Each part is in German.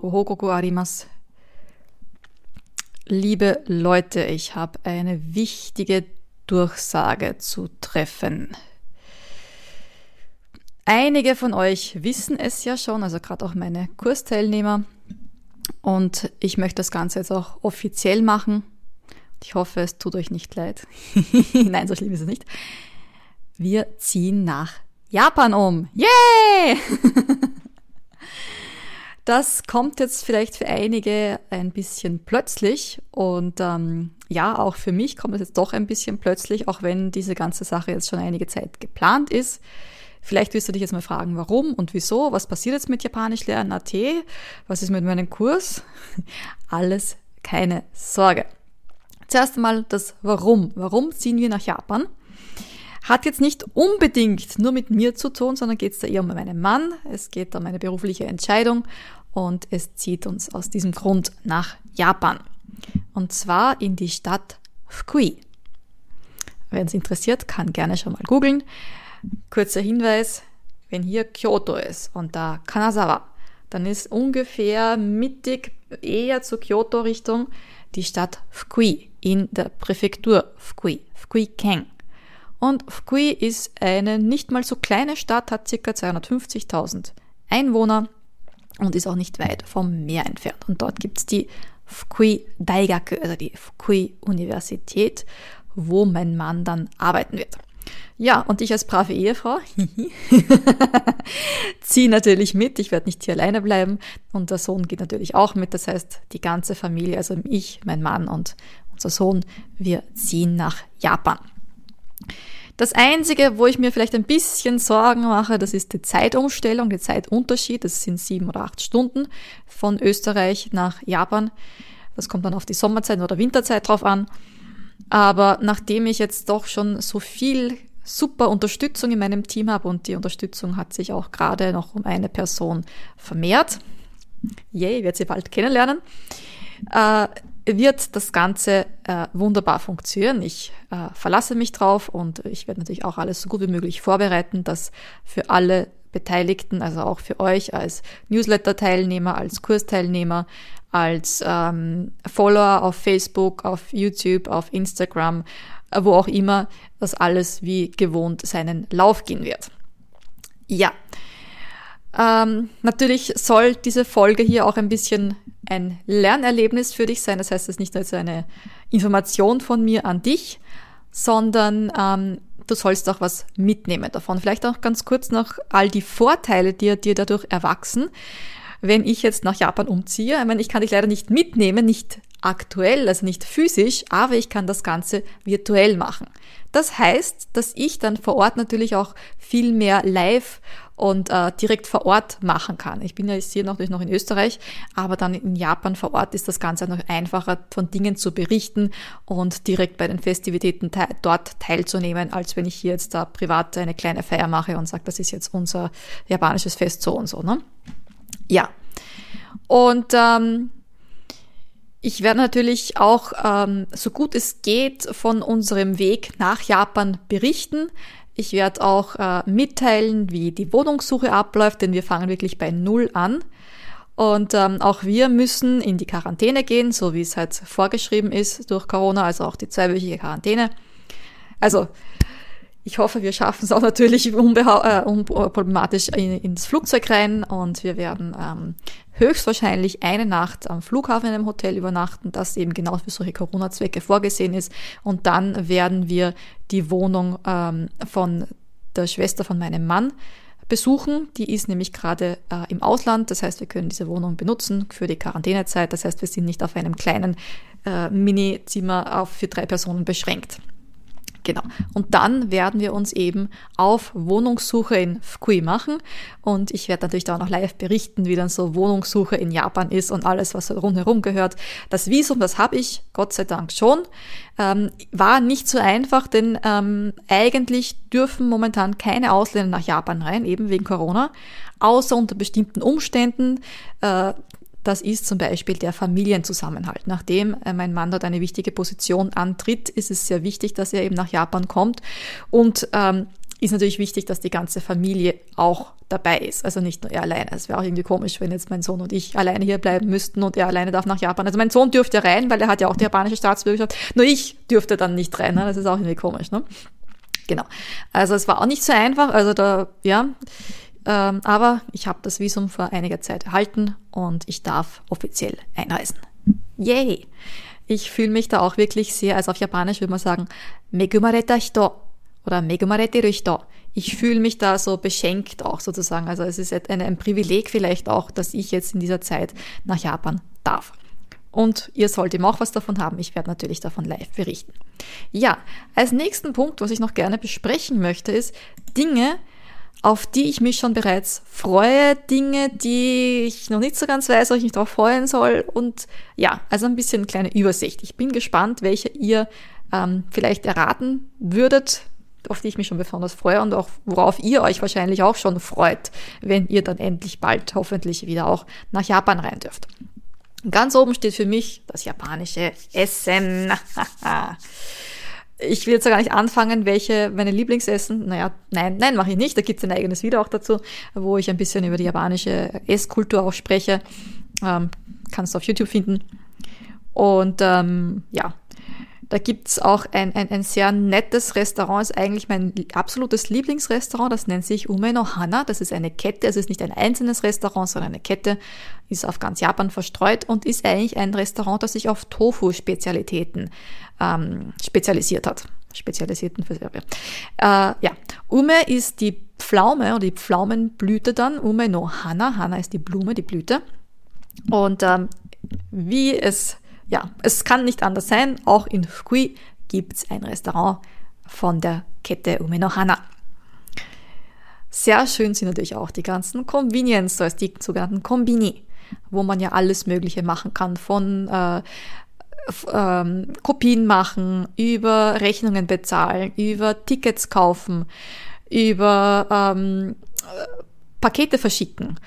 Gohogoku arimasu. Liebe Leute, ich habe eine wichtige Durchsage zu treffen. Einige von euch wissen es ja schon, also gerade auch meine Kursteilnehmer. Und ich möchte das Ganze jetzt auch offiziell machen. Ich hoffe, es tut euch nicht leid. Nein, so schlimm ist es nicht. Wir ziehen nach Japan um. Yay! Das kommt jetzt vielleicht für einige ein bisschen plötzlich und ähm, ja, auch für mich kommt es jetzt doch ein bisschen plötzlich, auch wenn diese ganze Sache jetzt schon einige Zeit geplant ist. Vielleicht wirst du dich jetzt mal fragen, warum und wieso, was passiert jetzt mit Japanisch lernen AT, was ist mit meinem Kurs? Alles keine Sorge. Zuerst einmal das Warum. Warum ziehen wir nach Japan? Hat jetzt nicht unbedingt nur mit mir zu tun, sondern geht es da eher um meinen Mann. Es geht um eine berufliche Entscheidung und es zieht uns aus diesem Grund nach Japan. Und zwar in die Stadt Fukui. Wer es interessiert, kann gerne schon mal googeln. Kurzer Hinweis, wenn hier Kyoto ist und da Kanazawa, dann ist ungefähr mittig eher zur Kyoto-Richtung die Stadt Fukui in der Präfektur Fukui, Fukui-Ken. Und Fukui ist eine nicht mal so kleine Stadt, hat ca. 250.000 Einwohner und ist auch nicht weit vom Meer entfernt. Und dort gibt es die Fukui Daigaku, also die Fukui Universität, wo mein Mann dann arbeiten wird. Ja, und ich als brave Ehefrau ziehe natürlich mit. Ich werde nicht hier alleine bleiben. Und der Sohn geht natürlich auch mit. Das heißt, die ganze Familie, also ich, mein Mann und unser Sohn, wir ziehen nach Japan. Das Einzige, wo ich mir vielleicht ein bisschen Sorgen mache, das ist die Zeitumstellung, der Zeitunterschied. Das sind sieben oder acht Stunden von Österreich nach Japan. Das kommt dann auf die Sommerzeit oder Winterzeit drauf an. Aber nachdem ich jetzt doch schon so viel super Unterstützung in meinem Team habe und die Unterstützung hat sich auch gerade noch um eine Person vermehrt, yay, wird sie bald kennenlernen, äh, wird das Ganze äh, wunderbar funktionieren. Ich äh, verlasse mich drauf und ich werde natürlich auch alles so gut wie möglich vorbereiten, dass für alle Beteiligten, also auch für euch als Newsletter-Teilnehmer, als Kursteilnehmer, als ähm, Follower auf Facebook, auf YouTube, auf Instagram, äh, wo auch immer, dass alles wie gewohnt seinen Lauf gehen wird. Ja, ähm, natürlich soll diese Folge hier auch ein bisschen ein Lernerlebnis für dich sein. Das heißt, es ist nicht nur so eine Information von mir an dich, sondern ähm, du sollst auch was mitnehmen davon. Vielleicht auch ganz kurz noch all die Vorteile, die dir dadurch erwachsen, wenn ich jetzt nach Japan umziehe. Ich meine, ich kann dich leider nicht mitnehmen, nicht aktuell, also nicht physisch, aber ich kann das Ganze virtuell machen. Das heißt, dass ich dann vor Ort natürlich auch viel mehr live und äh, direkt vor Ort machen kann. Ich bin ja jetzt hier natürlich noch in Österreich, aber dann in Japan vor Ort ist das Ganze noch einfacher, von Dingen zu berichten und direkt bei den Festivitäten te dort teilzunehmen, als wenn ich hier jetzt da privat eine kleine Feier mache und sage, das ist jetzt unser japanisches Fest so und so. Ne? Ja. Und ähm, ich werde natürlich auch, ähm, so gut es geht, von unserem Weg nach Japan berichten. Ich werde auch äh, mitteilen, wie die Wohnungssuche abläuft, denn wir fangen wirklich bei Null an. Und ähm, auch wir müssen in die Quarantäne gehen, so wie es halt vorgeschrieben ist durch Corona, also auch die zweiwöchige Quarantäne. Also ich hoffe, wir schaffen es auch natürlich äh, unproblematisch in, ins Flugzeug rein und wir werden ähm, höchstwahrscheinlich eine Nacht am Flughafen in einem Hotel übernachten, das eben genau für solche Corona-Zwecke vorgesehen ist. Und dann werden wir die Wohnung ähm, von der Schwester von meinem Mann besuchen. Die ist nämlich gerade äh, im Ausland. Das heißt, wir können diese Wohnung benutzen für die Quarantänezeit. Das heißt, wir sind nicht auf einem kleinen äh, Mini-Zimmer für drei Personen beschränkt. Genau. Und dann werden wir uns eben auf Wohnungssuche in Fukui machen. Und ich werde natürlich da auch noch live berichten, wie dann so Wohnungssuche in Japan ist und alles, was rundherum gehört. Das Visum, das habe ich Gott sei Dank schon. Ähm, war nicht so einfach, denn ähm, eigentlich dürfen momentan keine Ausländer nach Japan rein, eben wegen Corona, außer unter bestimmten Umständen. Äh, das ist zum Beispiel der Familienzusammenhalt. Nachdem äh, mein Mann dort eine wichtige Position antritt, ist es sehr wichtig, dass er eben nach Japan kommt und ähm, ist natürlich wichtig, dass die ganze Familie auch dabei ist. Also nicht nur er alleine. Es wäre auch irgendwie komisch, wenn jetzt mein Sohn und ich alleine hier bleiben müssten und er alleine darf nach Japan. Also mein Sohn dürfte rein, weil er hat ja auch die japanische Staatsbürgerschaft. Nur ich dürfte dann nicht rein. Ne? Das ist auch irgendwie komisch. Ne? Genau. Also es war auch nicht so einfach. Also da, ja. Ähm, aber ich habe das Visum vor einiger Zeit erhalten und ich darf offiziell einreisen. Yay! Ich fühle mich da auch wirklich sehr, also auf Japanisch würde man sagen, megumareta hito oder megumarete hito. Ich fühle mich da so beschenkt auch sozusagen. Also es ist ein, ein Privileg vielleicht auch, dass ich jetzt in dieser Zeit nach Japan darf. Und ihr sollt eben auch was davon haben. Ich werde natürlich davon live berichten. Ja, als nächsten Punkt, was ich noch gerne besprechen möchte, ist Dinge, auf die ich mich schon bereits freue, Dinge, die ich noch nicht so ganz weiß, ob ich mich darauf freuen soll. Und ja, also ein bisschen eine kleine Übersicht. Ich bin gespannt, welche ihr ähm, vielleicht erraten würdet, auf die ich mich schon besonders freue und auch worauf ihr euch wahrscheinlich auch schon freut, wenn ihr dann endlich bald hoffentlich wieder auch nach Japan rein dürft. Ganz oben steht für mich das japanische Essen. ich will jetzt gar nicht anfangen, welche meine Lieblingsessen. Naja, nein, nein, mache ich nicht. Da gibt es ein eigenes Video auch dazu, wo ich ein bisschen über die japanische Esskultur auch spreche. Ähm, kannst du auf YouTube finden. Und ähm, ja, da gibt's auch ein, ein, ein sehr nettes Restaurant, ist eigentlich mein absolutes Lieblingsrestaurant, das nennt sich Ume no Hana. Das ist eine Kette, es ist nicht ein einzelnes Restaurant, sondern eine Kette, ist auf ganz Japan verstreut und ist eigentlich ein Restaurant, das sich auf Tofu-Spezialitäten ähm, spezialisiert hat. Spezialisierten Verserbe. Äh, ja, Ume ist die Pflaume oder die Pflaumenblüte dann. Ume no Hana. Hana ist die Blume, die Blüte. Und ähm, wie es ja, es kann nicht anders sein. Auch in Fukui gibt es ein Restaurant von der Kette Umenohana. Sehr schön sind natürlich auch die ganzen Convenience Stores, die sogenannten Kombini, wo man ja alles Mögliche machen kann, von äh, ähm, Kopien machen, über Rechnungen bezahlen, über Tickets kaufen, über ähm, Pakete verschicken,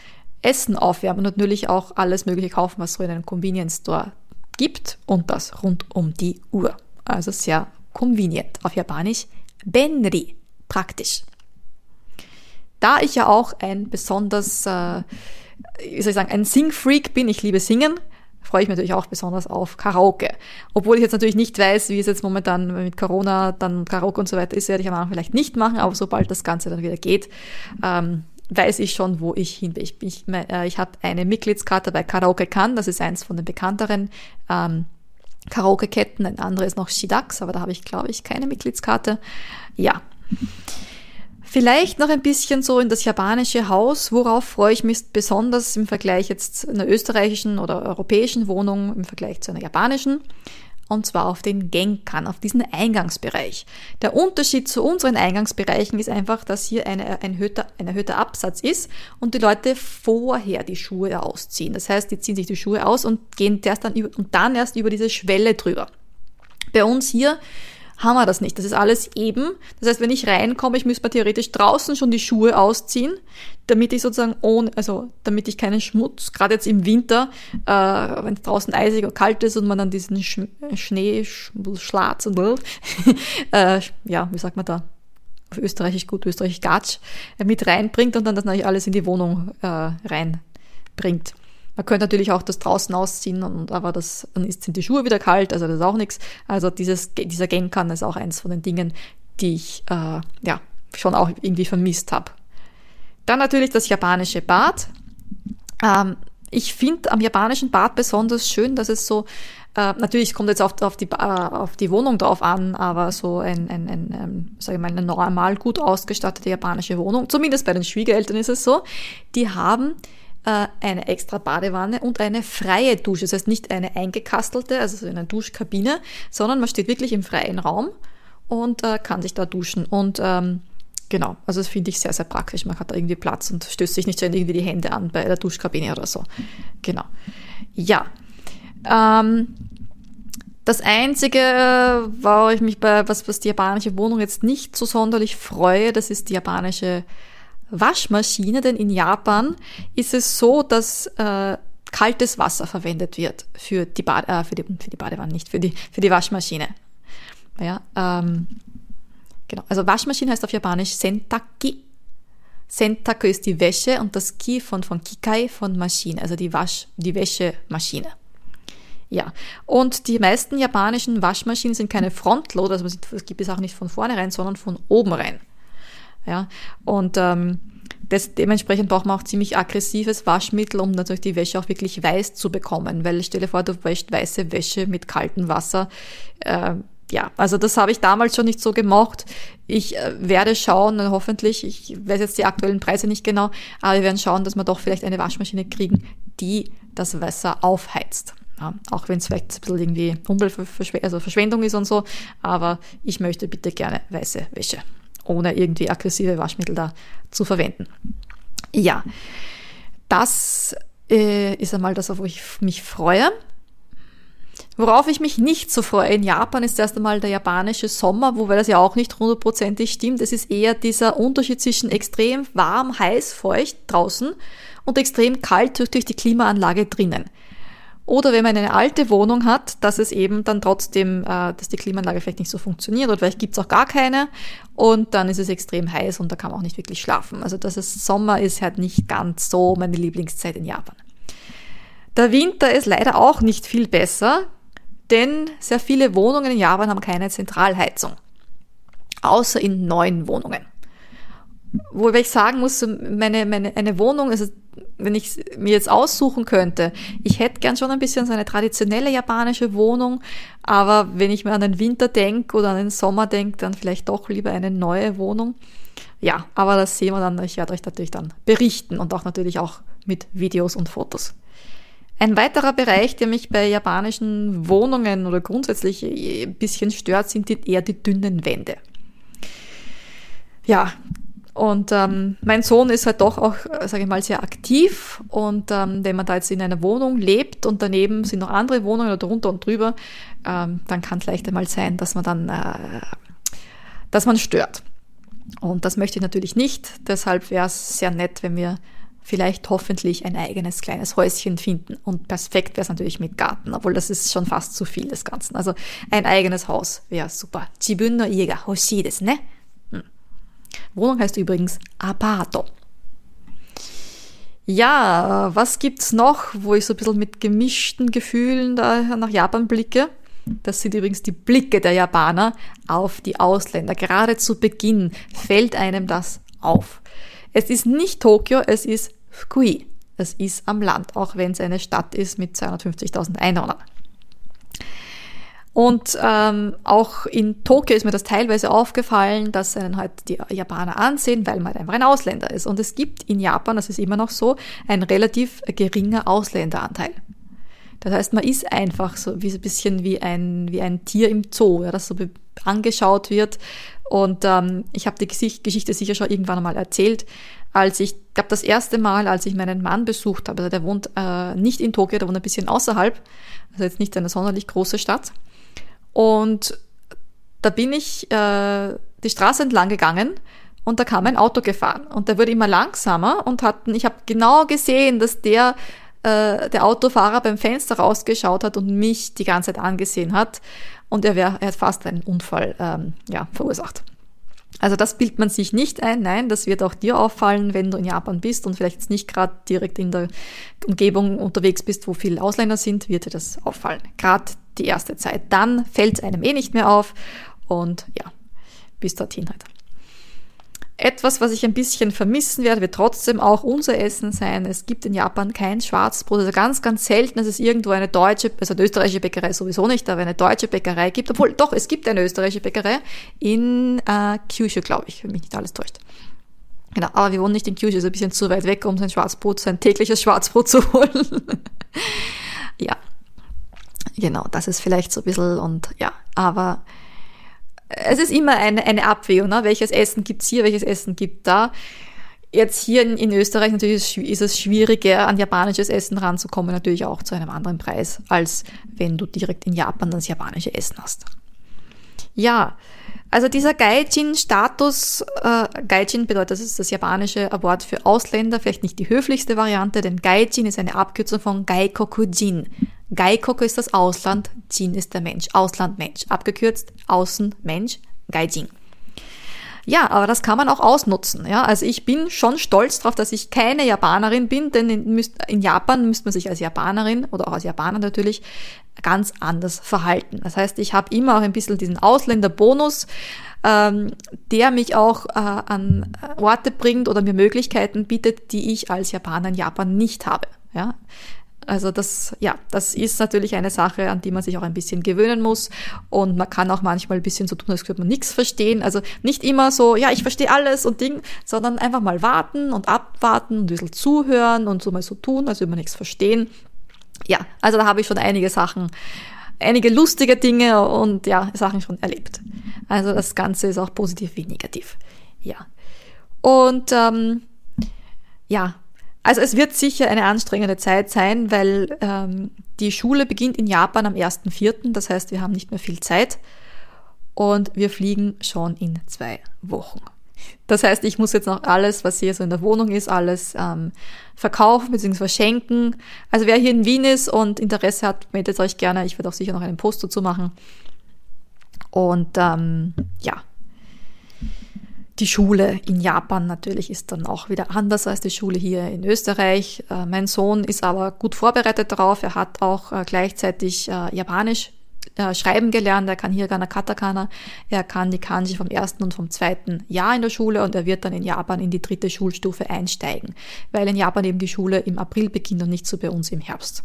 Essen aufwärmen und natürlich auch alles Mögliche kaufen, was so in einem Convenience Store gibt und das rund um die Uhr. Also sehr convenient. Auf Japanisch Benri. Praktisch. Da ich ja auch ein besonders, äh, wie soll ich sagen, ein Sing-Freak bin, ich liebe Singen, freue ich mich natürlich auch besonders auf Karaoke. Obwohl ich jetzt natürlich nicht weiß, wie es jetzt momentan mit Corona dann Karaoke und so weiter ist, werde ich am Anfang vielleicht nicht machen, aber sobald das Ganze dann wieder geht, ähm, weiß ich schon, wo ich hin will. Ich, ich, äh, ich habe eine Mitgliedskarte bei Karaoke Kann, das ist eins von den bekannteren ähm, Karaoke-Ketten. Ein anderes ist noch Shidax, aber da habe ich, glaube ich, keine Mitgliedskarte. Ja. Vielleicht noch ein bisschen so in das japanische Haus. Worauf freue ich mich besonders im Vergleich jetzt einer österreichischen oder europäischen Wohnung im Vergleich zu einer japanischen? Und zwar auf den Genkan, auf diesen Eingangsbereich. Der Unterschied zu unseren Eingangsbereichen ist einfach, dass hier eine, ein, erhöhter, ein erhöhter Absatz ist und die Leute vorher die Schuhe ausziehen. Das heißt, die ziehen sich die Schuhe aus und gehen erst dann über, und dann erst über diese Schwelle drüber. Bei uns hier haben wir das nicht. Das ist alles eben. Das heißt, wenn ich reinkomme, ich müsste mir theoretisch draußen schon die Schuhe ausziehen, damit ich sozusagen ohne, also damit ich keinen Schmutz, gerade jetzt im Winter, äh, wenn es draußen eisig oder kalt ist und man dann diesen Sch Schnee, Schlatz und äh, ja, wie sagt man da? Auf Österreichisch gut, Österreichisch Gatsch, äh, mit reinbringt und dann das natürlich alles in die Wohnung äh, reinbringt. Man könnte natürlich auch das draußen ausziehen, und, aber das, dann ist, sind die Schuhe wieder kalt, also das ist auch nichts. Also dieses, dieser Genkan ist auch eins von den Dingen, die ich äh, ja, schon auch irgendwie vermisst habe. Dann natürlich das japanische Bad. Ähm, ich finde am japanischen Bad besonders schön, dass es so, äh, natürlich kommt jetzt auf, auf, die, äh, auf die Wohnung drauf an, aber so ein, ein, ein ähm, sag ich mal, eine normal gut ausgestattete japanische Wohnung, zumindest bei den Schwiegereltern ist es so, die haben eine extra Badewanne und eine freie Dusche. Das heißt nicht eine eingekastelte, also so eine Duschkabine, sondern man steht wirklich im freien Raum und äh, kann sich da duschen. Und ähm, genau, also das finde ich sehr, sehr praktisch. Man hat da irgendwie Platz und stößt sich nicht ständig irgendwie die Hände an bei der Duschkabine oder so. Genau. Ja. Ähm, das Einzige, wo ich mich bei, was, was die japanische Wohnung jetzt nicht so sonderlich freue, das ist die japanische Waschmaschine, denn in Japan ist es so, dass äh, kaltes Wasser verwendet wird für die, Bade, äh, für die, für die Badewanne, nicht für die, für die Waschmaschine. Ja, ähm, genau. Also Waschmaschine heißt auf Japanisch Sentaki. Sentaku ist die Wäsche und das Ki von, von Kikai von Maschine, also die Wasch, die Wäschemaschine. Ja, und die meisten japanischen Waschmaschinen sind keine Frontloader, also es gibt es auch nicht von vorne rein, sondern von oben rein. Ja, und ähm, das, dementsprechend braucht man auch ziemlich aggressives Waschmittel, um natürlich die Wäsche auch wirklich weiß zu bekommen. Weil stell dir vor, du wäschst weiße Wäsche mit kaltem Wasser. Äh, ja, also das habe ich damals schon nicht so gemocht. Ich äh, werde schauen, hoffentlich, ich weiß jetzt die aktuellen Preise nicht genau, aber wir werden schauen, dass wir doch vielleicht eine Waschmaschine kriegen, die das Wasser aufheizt. Ja, auch wenn es vielleicht ein bisschen irgendwie Umweltverschwendung also ist und so, aber ich möchte bitte gerne weiße Wäsche, ohne irgendwie aggressive Waschmittel da zu verwenden. Ja, das äh, ist einmal das, wo ich mich freue. Worauf ich mich nicht so freue in Japan ist erst einmal der japanische Sommer, wobei das ja auch nicht hundertprozentig stimmt. Es ist eher dieser Unterschied zwischen extrem warm, heiß, feucht draußen und extrem kalt durch die Klimaanlage drinnen. Oder wenn man eine alte Wohnung hat, dass es eben dann trotzdem, äh, dass die Klimaanlage vielleicht nicht so funktioniert oder vielleicht gibt's auch gar keine und dann ist es extrem heiß und da kann man auch nicht wirklich schlafen. Also das ist Sommer ist halt nicht ganz so meine Lieblingszeit in Japan. Der Winter ist leider auch nicht viel besser, denn sehr viele Wohnungen in Japan haben keine Zentralheizung. Außer in neuen Wohnungen. Wobei ich sagen muss, meine, meine, eine Wohnung, also wenn ich mir jetzt aussuchen könnte, ich hätte gern schon ein bisschen so eine traditionelle japanische Wohnung, aber wenn ich mir an den Winter denke oder an den Sommer denke, dann vielleicht doch lieber eine neue Wohnung. Ja, aber das sehen wir dann. Ich werde euch natürlich dann berichten und auch natürlich auch mit Videos und Fotos. Ein weiterer Bereich, der mich bei japanischen Wohnungen oder grundsätzlich ein bisschen stört, sind die, eher die dünnen Wände. Ja, und ähm, mein Sohn ist halt doch auch, sage ich mal, sehr aktiv. Und ähm, wenn man da jetzt in einer Wohnung lebt und daneben sind noch andere Wohnungen oder drunter und drüber, ähm, dann kann es leicht einmal sein, dass man dann, äh, dass man stört. Und das möchte ich natürlich nicht. Deshalb wäre es sehr nett, wenn wir vielleicht hoffentlich ein eigenes kleines Häuschen finden. Und perfekt wäre es natürlich mit Garten, obwohl das ist schon fast zu viel des Ganzen. Also ein eigenes Haus wäre super. Jibun ne? Wohnung heißt übrigens Apato. Ja, was gibt's noch, wo ich so ein bisschen mit gemischten Gefühlen da nach Japan blicke? Das sind übrigens die Blicke der Japaner auf die Ausländer. Gerade zu Beginn fällt einem das auf. Es ist nicht Tokio, es ist Fukui. Es ist am Land, auch wenn es eine Stadt ist mit 250.000 Einwohnern. Und ähm, auch in Tokio ist mir das teilweise aufgefallen, dass einen halt die Japaner ansehen, weil man halt einfach ein Ausländer ist. Und es gibt in Japan, das ist immer noch so, ein relativ geringer Ausländeranteil. Das heißt, man ist einfach so wie so ein bisschen wie ein, wie ein Tier im Zoo, ja, das so angeschaut wird. Und ähm, ich habe die Geschichte sicher schon irgendwann einmal erzählt, als ich glaube das erste Mal, als ich meinen Mann besucht habe, also der wohnt äh, nicht in Tokio, der wohnt ein bisschen außerhalb, also jetzt nicht eine sonderlich große Stadt. Und da bin ich äh, die Straße entlang gegangen und da kam ein Auto gefahren und der wurde immer langsamer und hat, ich habe genau gesehen, dass der äh, der Autofahrer beim Fenster rausgeschaut hat und mich die ganze Zeit angesehen hat und er, wär, er hat fast einen Unfall ähm, ja, verursacht. Also das bildet man sich nicht ein. Nein, das wird auch dir auffallen, wenn du in Japan bist und vielleicht nicht gerade direkt in der Umgebung unterwegs bist, wo viele Ausländer sind, wird dir das auffallen. Gerade die erste Zeit. Dann fällt es einem eh nicht mehr auf und ja, bis dorthin halt. Etwas, was ich ein bisschen vermissen werde, wird trotzdem auch unser Essen sein. Es gibt in Japan kein Schwarzbrot. Also ganz, ganz selten, dass es irgendwo eine deutsche, also eine österreichische Bäckerei sowieso nicht, aber eine deutsche Bäckerei gibt. Obwohl, doch, es gibt eine österreichische Bäckerei in äh, Kyushu, glaube ich, wenn mich nicht alles täuscht. Genau, aber wir wohnen nicht in Kyushu, ist ein bisschen zu weit weg, um sein Schwarzbrot, sein tägliches Schwarzbrot zu holen. Genau, das ist vielleicht so ein bisschen und ja, aber es ist immer eine, eine Abwägung, ne? welches Essen gibt's hier, welches Essen gibt da. Jetzt hier in, in Österreich natürlich ist es schwieriger, an japanisches Essen ranzukommen, natürlich auch zu einem anderen Preis, als wenn du direkt in Japan das japanische Essen hast. Ja, also dieser Gaijin-Status, äh, Gaijin bedeutet, das ist das japanische Wort für Ausländer, vielleicht nicht die höflichste Variante, denn Gaijin ist eine Abkürzung von Gaikoku-Jin. Gaikoku ist das Ausland, Jin ist der Mensch, Auslandmensch. Abgekürzt Außenmensch, Gaijin. Ja, aber das kann man auch ausnutzen. Ja? Also ich bin schon stolz darauf, dass ich keine Japanerin bin, denn in, in Japan müsste man sich als Japanerin oder auch als Japaner natürlich ganz anders verhalten. Das heißt, ich habe immer auch ein bisschen diesen Ausländerbonus, ähm, der mich auch äh, an Orte bringt oder mir Möglichkeiten bietet, die ich als Japaner in Japan nicht habe. Ja? Also das, ja, das ist natürlich eine Sache, an die man sich auch ein bisschen gewöhnen muss. Und man kann auch manchmal ein bisschen so tun, als würde man nichts verstehen. Also nicht immer so, ja, ich verstehe alles und Ding, sondern einfach mal warten und abwarten und ein bisschen zuhören und so mal so tun, als würde man nichts verstehen. Ja, also da habe ich schon einige Sachen, einige lustige Dinge und ja, Sachen schon erlebt. Also das Ganze ist auch positiv wie negativ. Ja. Und ähm, ja, also es wird sicher eine anstrengende Zeit sein, weil ähm, die Schule beginnt in Japan am 1.4., das heißt, wir haben nicht mehr viel Zeit und wir fliegen schon in zwei Wochen. Das heißt, ich muss jetzt noch alles, was hier so in der Wohnung ist, alles ähm, verkaufen bzw. verschenken. Also wer hier in Wien ist und Interesse hat, meldet euch gerne. Ich werde auch sicher noch einen Post dazu machen. Und ähm, ja, die Schule in Japan natürlich ist dann auch wieder anders als die Schule hier in Österreich. Äh, mein Sohn ist aber gut vorbereitet darauf. Er hat auch äh, gleichzeitig äh, Japanisch schreiben gelernt. Er kann Hiragana Katakana. Er kann die Kanji vom ersten und vom zweiten Jahr in der Schule und er wird dann in Japan in die dritte Schulstufe einsteigen, weil in Japan eben die Schule im April beginnt und nicht so bei uns im Herbst.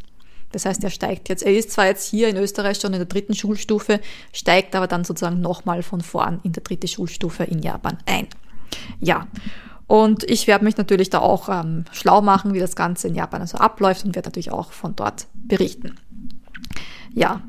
Das heißt, er steigt jetzt, er ist zwar jetzt hier in Österreich schon in der dritten Schulstufe, steigt aber dann sozusagen nochmal von vorn in der dritte Schulstufe in Japan ein. Ja. Und ich werde mich natürlich da auch ähm, schlau machen, wie das Ganze in Japan also abläuft und werde natürlich auch von dort berichten. Ja.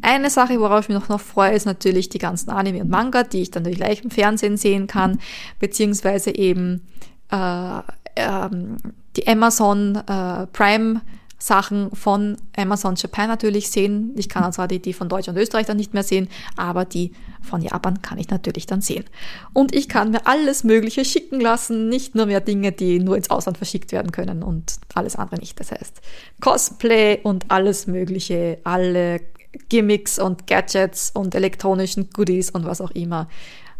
Eine Sache, worauf ich mich noch, noch freue, ist natürlich die ganzen Anime und Manga, die ich dann natürlich gleich im Fernsehen sehen kann, beziehungsweise eben äh, ähm, die Amazon äh, Prime Sachen von Amazon Japan natürlich sehen. Ich kann zwar die, die von Deutschland und Österreich dann nicht mehr sehen, aber die von Japan kann ich natürlich dann sehen. Und ich kann mir alles Mögliche schicken lassen, nicht nur mehr Dinge, die nur ins Ausland verschickt werden können und alles andere nicht. Das heißt Cosplay und alles Mögliche, alle Gimmicks und Gadgets und elektronischen Goodies und was auch immer.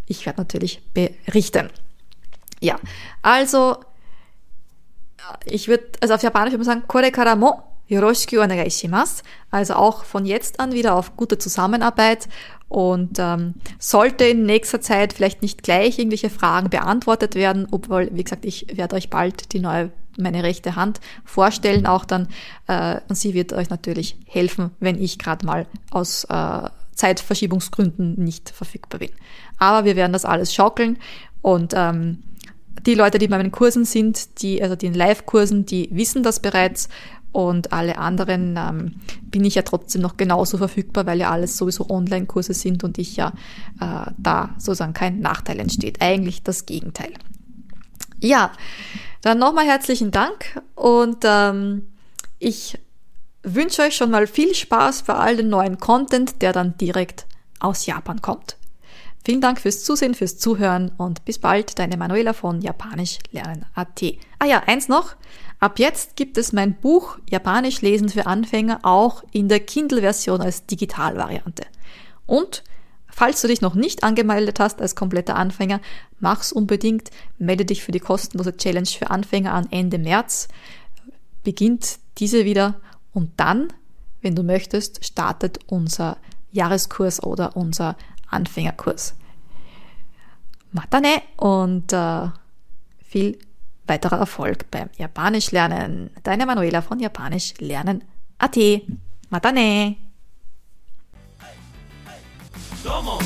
Ich werde natürlich berichten. Ja, also ich würde, also auf Japanisch würde man sagen, kore kara mo yoroshiku onegai shimasu. Also auch von jetzt an wieder auf gute Zusammenarbeit. Und ähm, sollte in nächster Zeit vielleicht nicht gleich irgendwelche Fragen beantwortet werden, obwohl, wie gesagt, ich werde euch bald die neue, meine rechte Hand vorstellen, auch dann, äh, und sie wird euch natürlich helfen, wenn ich gerade mal aus äh, Zeitverschiebungsgründen nicht verfügbar bin. Aber wir werden das alles schaukeln und ähm, die Leute, die bei meinen Kursen sind, die, also den Live-Kursen, die wissen das bereits und alle anderen ähm, bin ich ja trotzdem noch genauso verfügbar, weil ja alles sowieso Online-Kurse sind und ich ja äh, da sozusagen kein Nachteil entsteht. Eigentlich das Gegenteil. Ja, dann nochmal herzlichen Dank und ähm, ich wünsche euch schon mal viel Spaß bei all den neuen Content, der dann direkt aus Japan kommt. Vielen Dank fürs Zusehen, fürs Zuhören und bis bald, deine Manuela von Japanisch lernen.at. Ah ja, eins noch. Ab jetzt gibt es mein Buch Japanisch lesen für Anfänger auch in der Kindle-Version als Digitalvariante. Und falls du dich noch nicht angemeldet hast als kompletter Anfänger, mach's unbedingt. Melde dich für die kostenlose Challenge für Anfänger an Ende März. Beginnt diese wieder und dann, wenn du möchtest, startet unser Jahreskurs oder unser Anfängerkurs. Matane und äh, viel weiterer Erfolg beim Japanisch lernen. Deine Manuela von Japanisch lernen. AT. Matane. Domo.